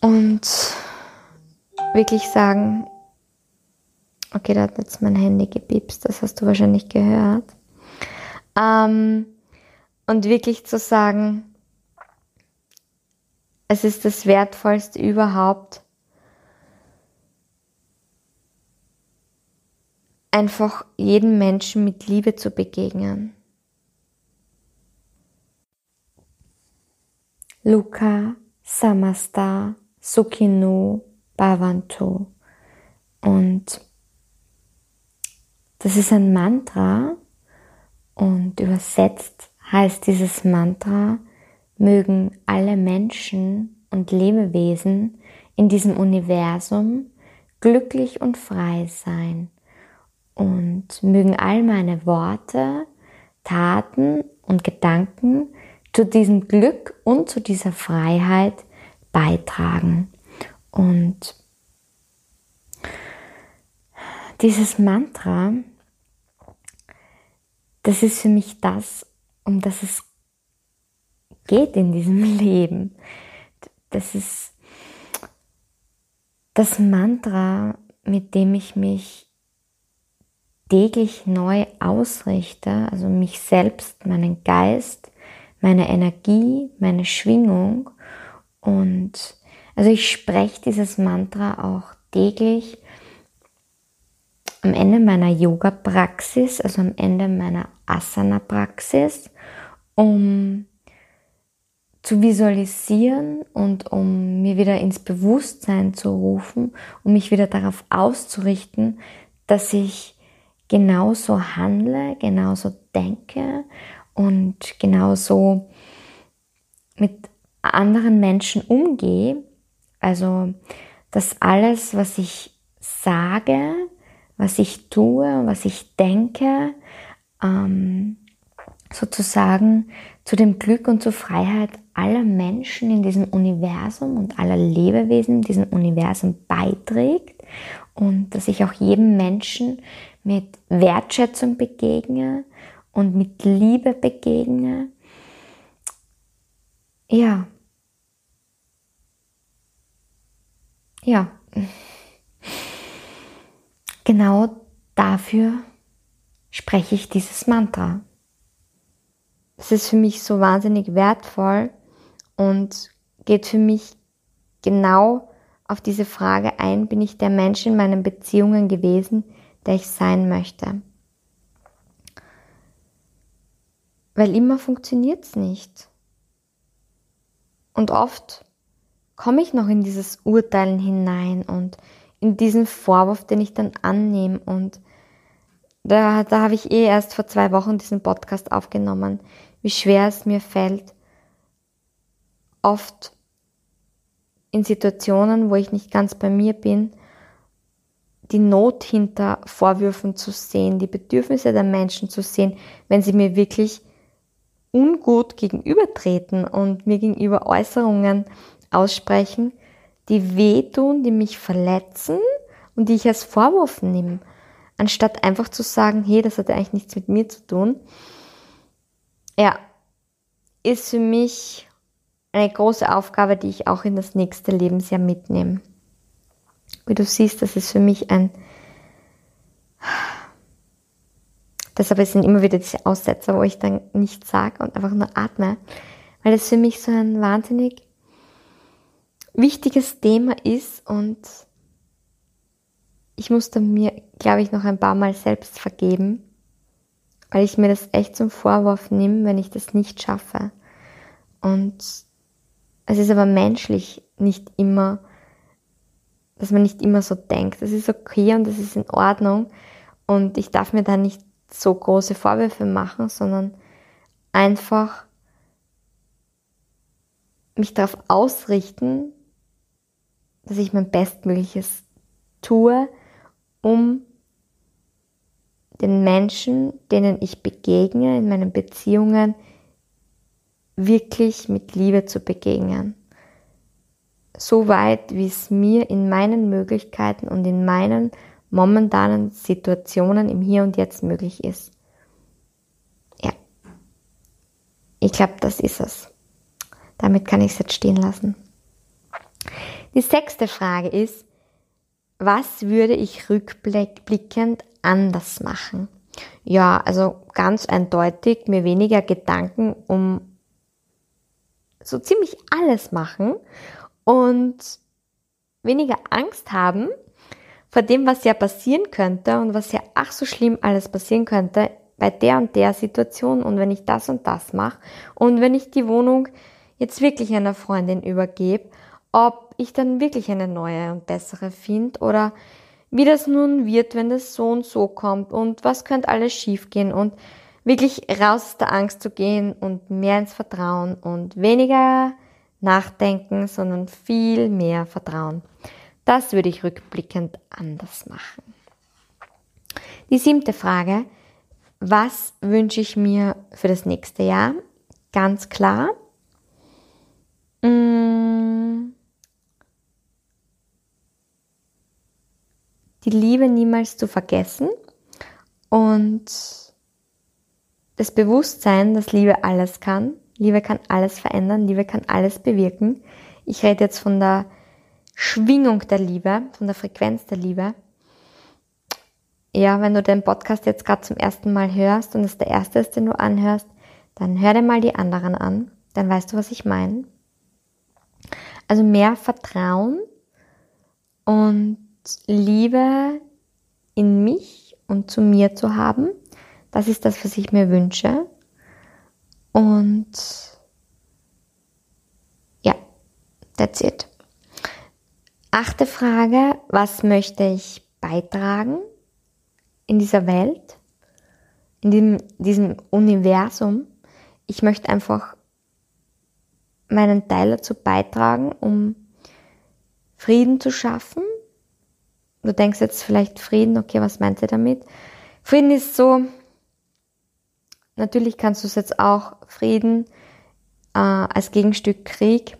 Und wirklich sagen, okay, da hat jetzt mein Handy gepipst, das hast du wahrscheinlich gehört. Ähm, und wirklich zu sagen, es ist das Wertvollste überhaupt, einfach jedem Menschen mit Liebe zu begegnen. Luca Samasta Sukinu Bhavantu. Und das ist ein Mantra und übersetzt heißt dieses Mantra, mögen alle Menschen und Lebewesen in diesem Universum glücklich und frei sein und mögen all meine Worte, Taten und Gedanken zu diesem Glück und zu dieser Freiheit beitragen. Und dieses Mantra, das ist für mich das, um das es geht in diesem Leben. Das ist das Mantra, mit dem ich mich täglich neu ausrichte, also mich selbst, meinen Geist, meine Energie, meine Schwingung und also ich spreche dieses Mantra auch täglich am Ende meiner Yoga-Praxis, also am Ende meiner Asana-Praxis, um zu visualisieren und um mir wieder ins Bewusstsein zu rufen, um mich wieder darauf auszurichten, dass ich genauso handle, genauso denke und genauso mit anderen Menschen umgehe, also, dass alles, was ich sage, was ich tue, was ich denke, ähm, sozusagen zu dem Glück und zur Freiheit aller Menschen in diesem Universum und aller Lebewesen in diesem Universum beiträgt und dass ich auch jedem Menschen mit Wertschätzung begegne und mit Liebe begegne. Ja, ja. genau dafür spreche ich dieses Mantra. Es ist für mich so wahnsinnig wertvoll und geht für mich genau auf diese Frage ein, bin ich der Mensch in meinen Beziehungen gewesen, der ich sein möchte. Weil immer funktioniert es nicht. Und oft komme ich noch in dieses Urteilen hinein und in diesen Vorwurf, den ich dann annehme. Und da, da habe ich eh erst vor zwei Wochen diesen Podcast aufgenommen, wie schwer es mir fällt, oft in Situationen, wo ich nicht ganz bei mir bin, die Not hinter Vorwürfen zu sehen, die Bedürfnisse der Menschen zu sehen, wenn sie mir wirklich ungut gegenübertreten und mir gegenüber Äußerungen aussprechen, die wehtun, die mich verletzen und die ich als Vorwurf nehme, anstatt einfach zu sagen, hey, das hat eigentlich nichts mit mir zu tun. Ja, ist für mich eine große Aufgabe, die ich auch in das nächste Lebensjahr mitnehme. Wie du siehst, das ist für mich ein, deshalb sind immer wieder diese Aussetzer, wo ich dann nichts sage und einfach nur atme, weil das für mich so ein wahnsinnig wichtiges Thema ist und ich musste mir, glaube ich, noch ein paar Mal selbst vergeben, weil ich mir das echt zum Vorwurf nehme, wenn ich das nicht schaffe. Und es ist aber menschlich nicht immer, dass man nicht immer so denkt. Das ist okay und das ist in Ordnung. Und ich darf mir da nicht so große Vorwürfe machen, sondern einfach mich darauf ausrichten, dass ich mein Bestmögliches tue, um den Menschen, denen ich begegne in meinen Beziehungen, wirklich mit Liebe zu begegnen. So weit, wie es mir in meinen Möglichkeiten und in meinen momentanen Situationen im Hier und Jetzt möglich ist. Ja. Ich glaube, das ist es. Damit kann ich es jetzt stehen lassen. Die sechste Frage ist, was würde ich rückblickend anders machen? Ja, also ganz eindeutig mir weniger Gedanken um so ziemlich alles machen und weniger Angst haben vor dem, was ja passieren könnte und was ja ach so schlimm alles passieren könnte bei der und der Situation und wenn ich das und das mache und wenn ich die Wohnung jetzt wirklich einer Freundin übergebe, ob ich dann wirklich eine neue und bessere finde oder wie das nun wird, wenn das so und so kommt und was könnte alles schiefgehen und wirklich raus aus der Angst zu gehen und mehr ins Vertrauen und weniger nachdenken, sondern viel mehr Vertrauen. Das würde ich rückblickend anders machen. Die siebte Frage. Was wünsche ich mir für das nächste Jahr? Ganz klar. Mm. Die Liebe niemals zu vergessen und das Bewusstsein, dass Liebe alles kann. Liebe kann alles verändern, Liebe kann alles bewirken. Ich rede jetzt von der Schwingung der Liebe, von der Frequenz der Liebe. Ja, wenn du den Podcast jetzt gerade zum ersten Mal hörst und es der erste ist, den du anhörst, dann hör dir mal die anderen an. Dann weißt du, was ich meine. Also mehr Vertrauen und Liebe in mich und zu mir zu haben das ist das, was ich mir wünsche. Und ja, that's it. Achte Frage, was möchte ich beitragen in dieser Welt, in diesem, diesem Universum? Ich möchte einfach meinen Teil dazu beitragen, um Frieden zu schaffen. Du denkst jetzt vielleicht Frieden, okay, was meint ihr damit? Frieden ist so, Natürlich kannst du es jetzt auch Frieden äh, als Gegenstück Krieg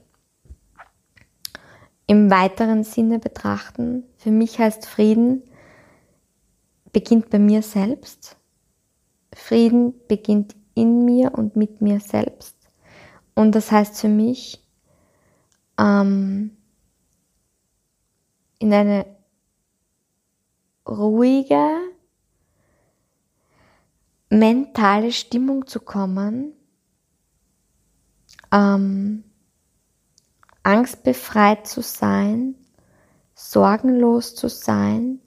im weiteren Sinne betrachten. Für mich heißt Frieden beginnt bei mir selbst. Frieden beginnt in mir und mit mir selbst. Und das heißt für mich, ähm, in eine ruhige, mentale Stimmung zu kommen, ähm, angstbefreit zu sein, sorgenlos zu sein,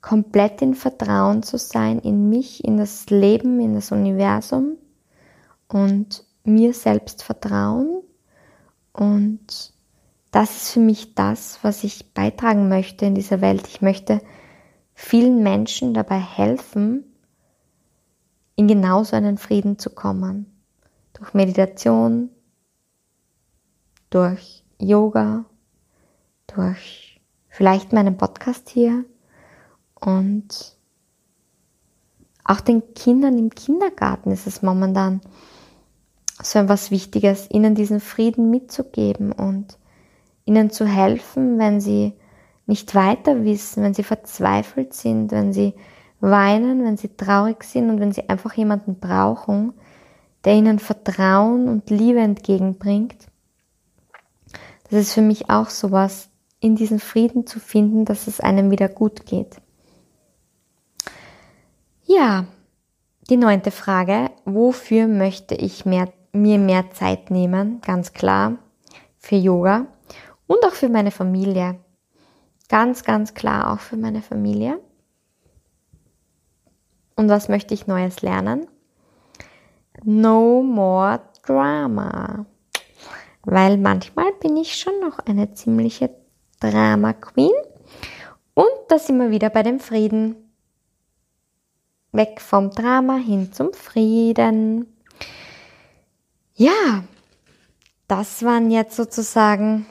komplett in Vertrauen zu sein in mich, in das Leben, in das Universum und mir selbst vertrauen. Und das ist für mich das, was ich beitragen möchte in dieser Welt. Ich möchte vielen Menschen dabei helfen, in genauso einen Frieden zu kommen. Durch Meditation, durch Yoga, durch vielleicht meinen Podcast hier und auch den Kindern im Kindergarten ist es momentan so etwas Wichtiges, ihnen diesen Frieden mitzugeben und ihnen zu helfen, wenn sie nicht weiter wissen, wenn sie verzweifelt sind, wenn sie weinen, wenn sie traurig sind und wenn sie einfach jemanden brauchen, der ihnen Vertrauen und Liebe entgegenbringt. Das ist für mich auch sowas, in diesen Frieden zu finden, dass es einem wieder gut geht. Ja, die neunte Frage. Wofür möchte ich mehr, mir mehr Zeit nehmen? Ganz klar. Für Yoga und auch für meine Familie. Ganz, ganz klar auch für meine Familie. Und was möchte ich Neues lernen? No more Drama. Weil manchmal bin ich schon noch eine ziemliche Drama Queen. Und da sind wir wieder bei dem Frieden. Weg vom Drama hin zum Frieden. Ja, das waren jetzt sozusagen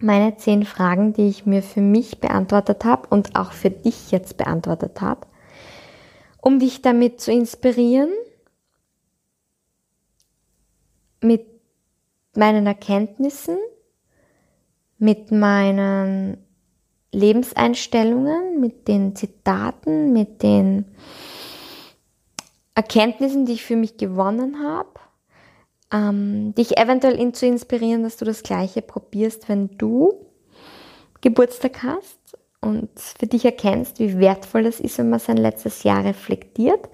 meine zehn Fragen, die ich mir für mich beantwortet habe und auch für dich jetzt beantwortet habe, um dich damit zu inspirieren, mit meinen Erkenntnissen, mit meinen Lebenseinstellungen, mit den Zitaten, mit den Erkenntnissen, die ich für mich gewonnen habe, ähm, dich eventuell zu inspirieren, dass du das Gleiche probierst, wenn du Geburtstag hast und für dich erkennst, wie wertvoll es ist, wenn man sein letztes Jahr reflektiert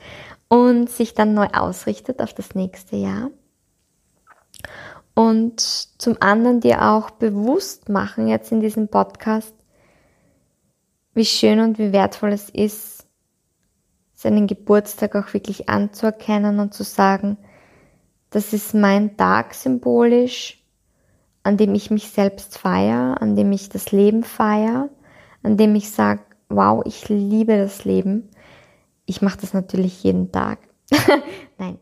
und sich dann neu ausrichtet auf das nächste Jahr. Und zum anderen dir auch bewusst machen jetzt in diesem Podcast, wie schön und wie wertvoll es ist, seinen Geburtstag auch wirklich anzuerkennen und zu sagen, das ist mein Tag symbolisch, an dem ich mich selbst feiere, an dem ich das Leben feiere, an dem ich sage, wow, ich liebe das Leben. Ich mache das natürlich jeden Tag. Nein,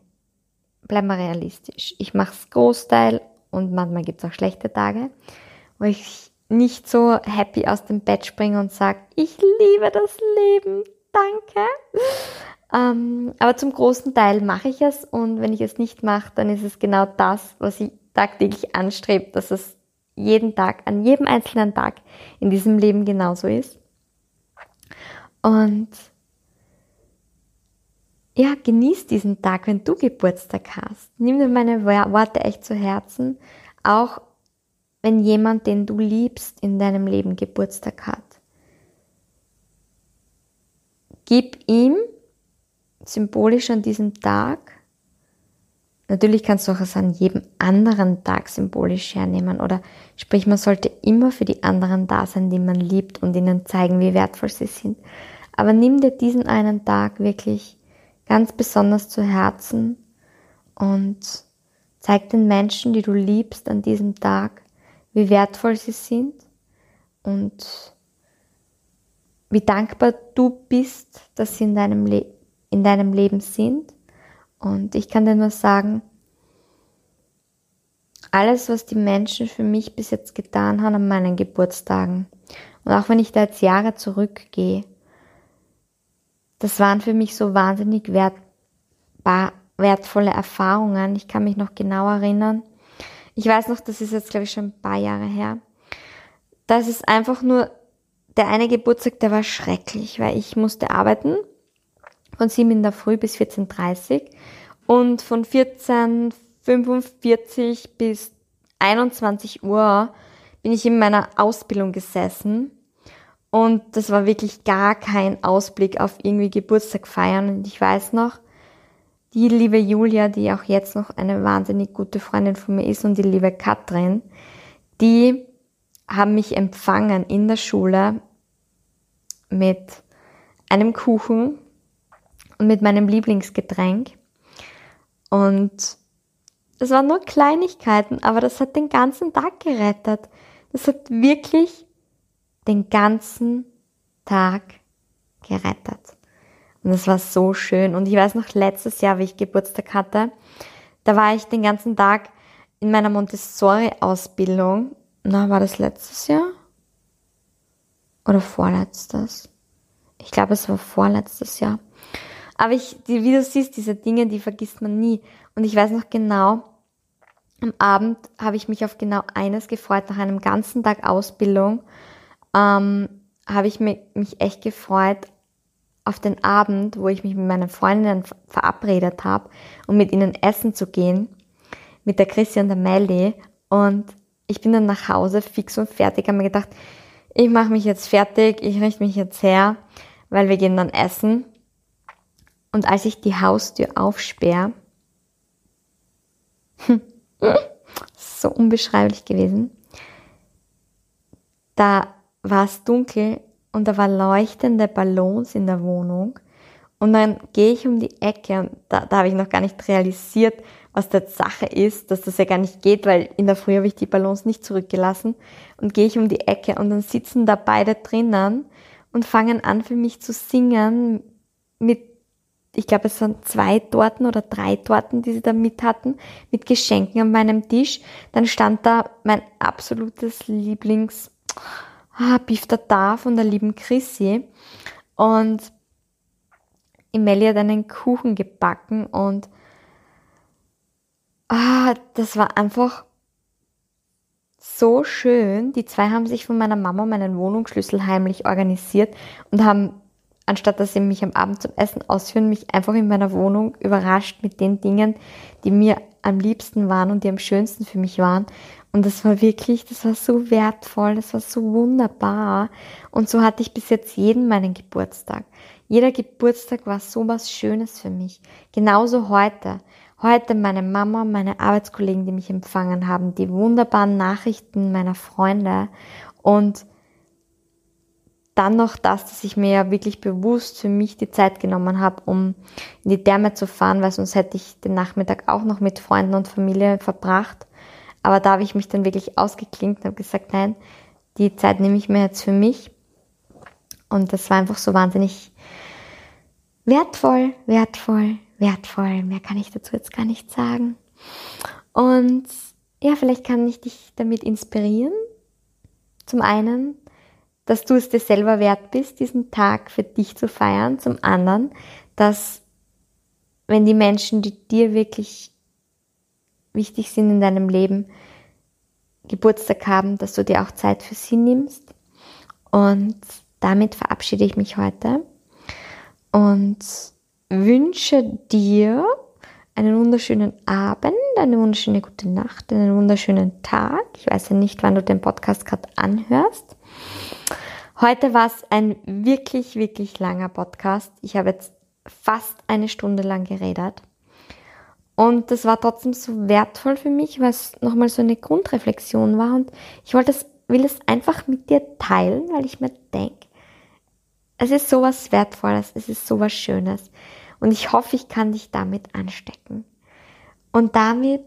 bleib mal realistisch. Ich mache es Großteil und manchmal gibt es auch schlechte Tage, wo ich nicht so happy aus dem Bett springe und sage, ich liebe das Leben, danke. Ähm, aber zum großen Teil mache ich es und wenn ich es nicht mache, dann ist es genau das, was ich tagtäglich anstrebe, dass es jeden Tag, an jedem einzelnen Tag in diesem Leben genauso ist. Und ja, genieß diesen Tag, wenn du Geburtstag hast. Nimm dir meine Worte echt zu Herzen, auch wenn jemand, den du liebst, in deinem Leben Geburtstag hat. Gib ihm symbolisch an diesem Tag, natürlich kannst du auch es an jedem anderen Tag symbolisch hernehmen oder sprich, man sollte immer für die anderen da sein, die man liebt und ihnen zeigen, wie wertvoll sie sind. Aber nimm dir diesen einen Tag wirklich ganz besonders zu Herzen und zeig den Menschen, die du liebst an diesem Tag, wie wertvoll sie sind und wie dankbar du bist, dass sie in deinem, Le in deinem Leben sind. Und ich kann dir nur sagen, alles, was die Menschen für mich bis jetzt getan haben an meinen Geburtstagen, und auch wenn ich da jetzt Jahre zurückgehe, das waren für mich so wahnsinnig wertbar, wertvolle Erfahrungen. Ich kann mich noch genau erinnern, ich weiß noch, das ist jetzt, glaube ich, schon ein paar Jahre her. Das ist einfach nur der eine Geburtstag, der war schrecklich, weil ich musste arbeiten von 7 in der Früh bis 14.30 und von 14.45 bis 21 Uhr bin ich in meiner Ausbildung gesessen Und das war wirklich gar kein Ausblick auf irgendwie Geburtstag feiern. Und ich weiß noch, die liebe Julia, die auch jetzt noch eine wahnsinnig gute Freundin von mir ist und die liebe Katrin, die haben mich empfangen in der Schule mit einem Kuchen und mit meinem Lieblingsgetränk. Und das waren nur Kleinigkeiten, aber das hat den ganzen Tag gerettet. Das hat wirklich den ganzen Tag gerettet. Und es war so schön. Und ich weiß noch, letztes Jahr, wie ich Geburtstag hatte, da war ich den ganzen Tag in meiner Montessori-Ausbildung. Na, war das letztes Jahr? Oder vorletztes? Ich glaube, es war vorletztes Jahr. Aber ich, die, wie du siehst, diese Dinge, die vergisst man nie. Und ich weiß noch genau, am Abend habe ich mich auf genau eines gefreut. Nach einem ganzen Tag Ausbildung ähm, habe ich mich, echt gefreut auf den Abend, wo ich mich mit meinen Freundinnen verabredet habe, um mit ihnen essen zu gehen, mit der Chrissy und der Melly. Und ich bin dann nach Hause fix und fertig, habe mir gedacht, ich mache mich jetzt fertig, ich richte mich jetzt her, weil wir gehen dann essen. Und als ich die Haustür aufsperre, so unbeschreiblich gewesen, da war es dunkel und da war leuchtende Ballons in der Wohnung. Und dann gehe ich um die Ecke und da, da habe ich noch gar nicht realisiert, was der Sache ist, dass das ja gar nicht geht, weil in der Früh habe ich die Ballons nicht zurückgelassen. Und gehe ich um die Ecke und dann sitzen da beide drinnen und fangen an für mich zu singen mit, ich glaube es waren zwei Torten oder drei Torten, die sie da mit hatten, mit Geschenken an meinem Tisch. Dann stand da mein absolutes Lieblings, ah, Beef Tartar von der lieben Chrissy. Und Imelli hat einen Kuchen gebacken und ah, das war einfach so schön. Die zwei haben sich von meiner Mama meinen Wohnungsschlüssel heimlich organisiert und haben, anstatt dass sie mich am Abend zum Essen ausführen, mich einfach in meiner Wohnung überrascht mit den Dingen, die mir am liebsten waren und die am schönsten für mich waren. Und das war wirklich, das war so wertvoll, das war so wunderbar. Und so hatte ich bis jetzt jeden meinen Geburtstag. Jeder Geburtstag war so was Schönes für mich. Genauso heute. Heute meine Mama, meine Arbeitskollegen, die mich empfangen haben, die wunderbaren Nachrichten meiner Freunde und dann noch das, dass ich mir ja wirklich bewusst für mich die Zeit genommen habe, um in die Therme zu fahren, weil sonst hätte ich den Nachmittag auch noch mit Freunden und Familie verbracht. Aber da habe ich mich dann wirklich ausgeklinkt und habe gesagt, nein, die Zeit nehme ich mir jetzt für mich. Und das war einfach so wahnsinnig wertvoll, wertvoll, wertvoll. Mehr kann ich dazu jetzt gar nicht sagen. Und ja, vielleicht kann ich dich damit inspirieren. Zum einen, dass du es dir selber wert bist, diesen Tag für dich zu feiern. Zum anderen, dass wenn die Menschen, die dir wirklich wichtig sind in deinem Leben, Geburtstag haben, dass du dir auch Zeit für sie nimmst. Und damit verabschiede ich mich heute und wünsche dir einen wunderschönen Abend, eine wunderschöne gute Nacht, einen wunderschönen Tag. Ich weiß ja nicht, wann du den Podcast gerade anhörst. Heute war es ein wirklich, wirklich langer Podcast. Ich habe jetzt fast eine Stunde lang geredet. Und das war trotzdem so wertvoll für mich, weil es nochmal so eine Grundreflexion war. Und ich wollte es, will es einfach mit dir teilen, weil ich mir denke, es ist sowas Wertvolles, es ist sowas Schönes. Und ich hoffe, ich kann dich damit anstecken. Und damit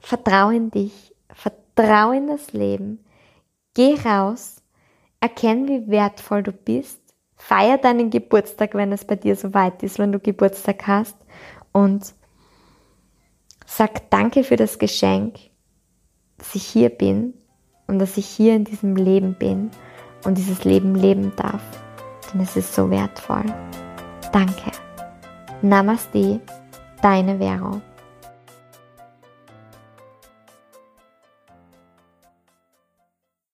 vertraue in dich, vertraue in das Leben, geh raus, erkenne, wie wertvoll du bist, feier deinen Geburtstag, wenn es bei dir so weit ist, wenn du Geburtstag hast und sag danke für das Geschenk, dass ich hier bin und dass ich hier in diesem Leben bin und dieses Leben leben darf. Denn es ist so wertvoll. Danke. Namaste, deine Vero.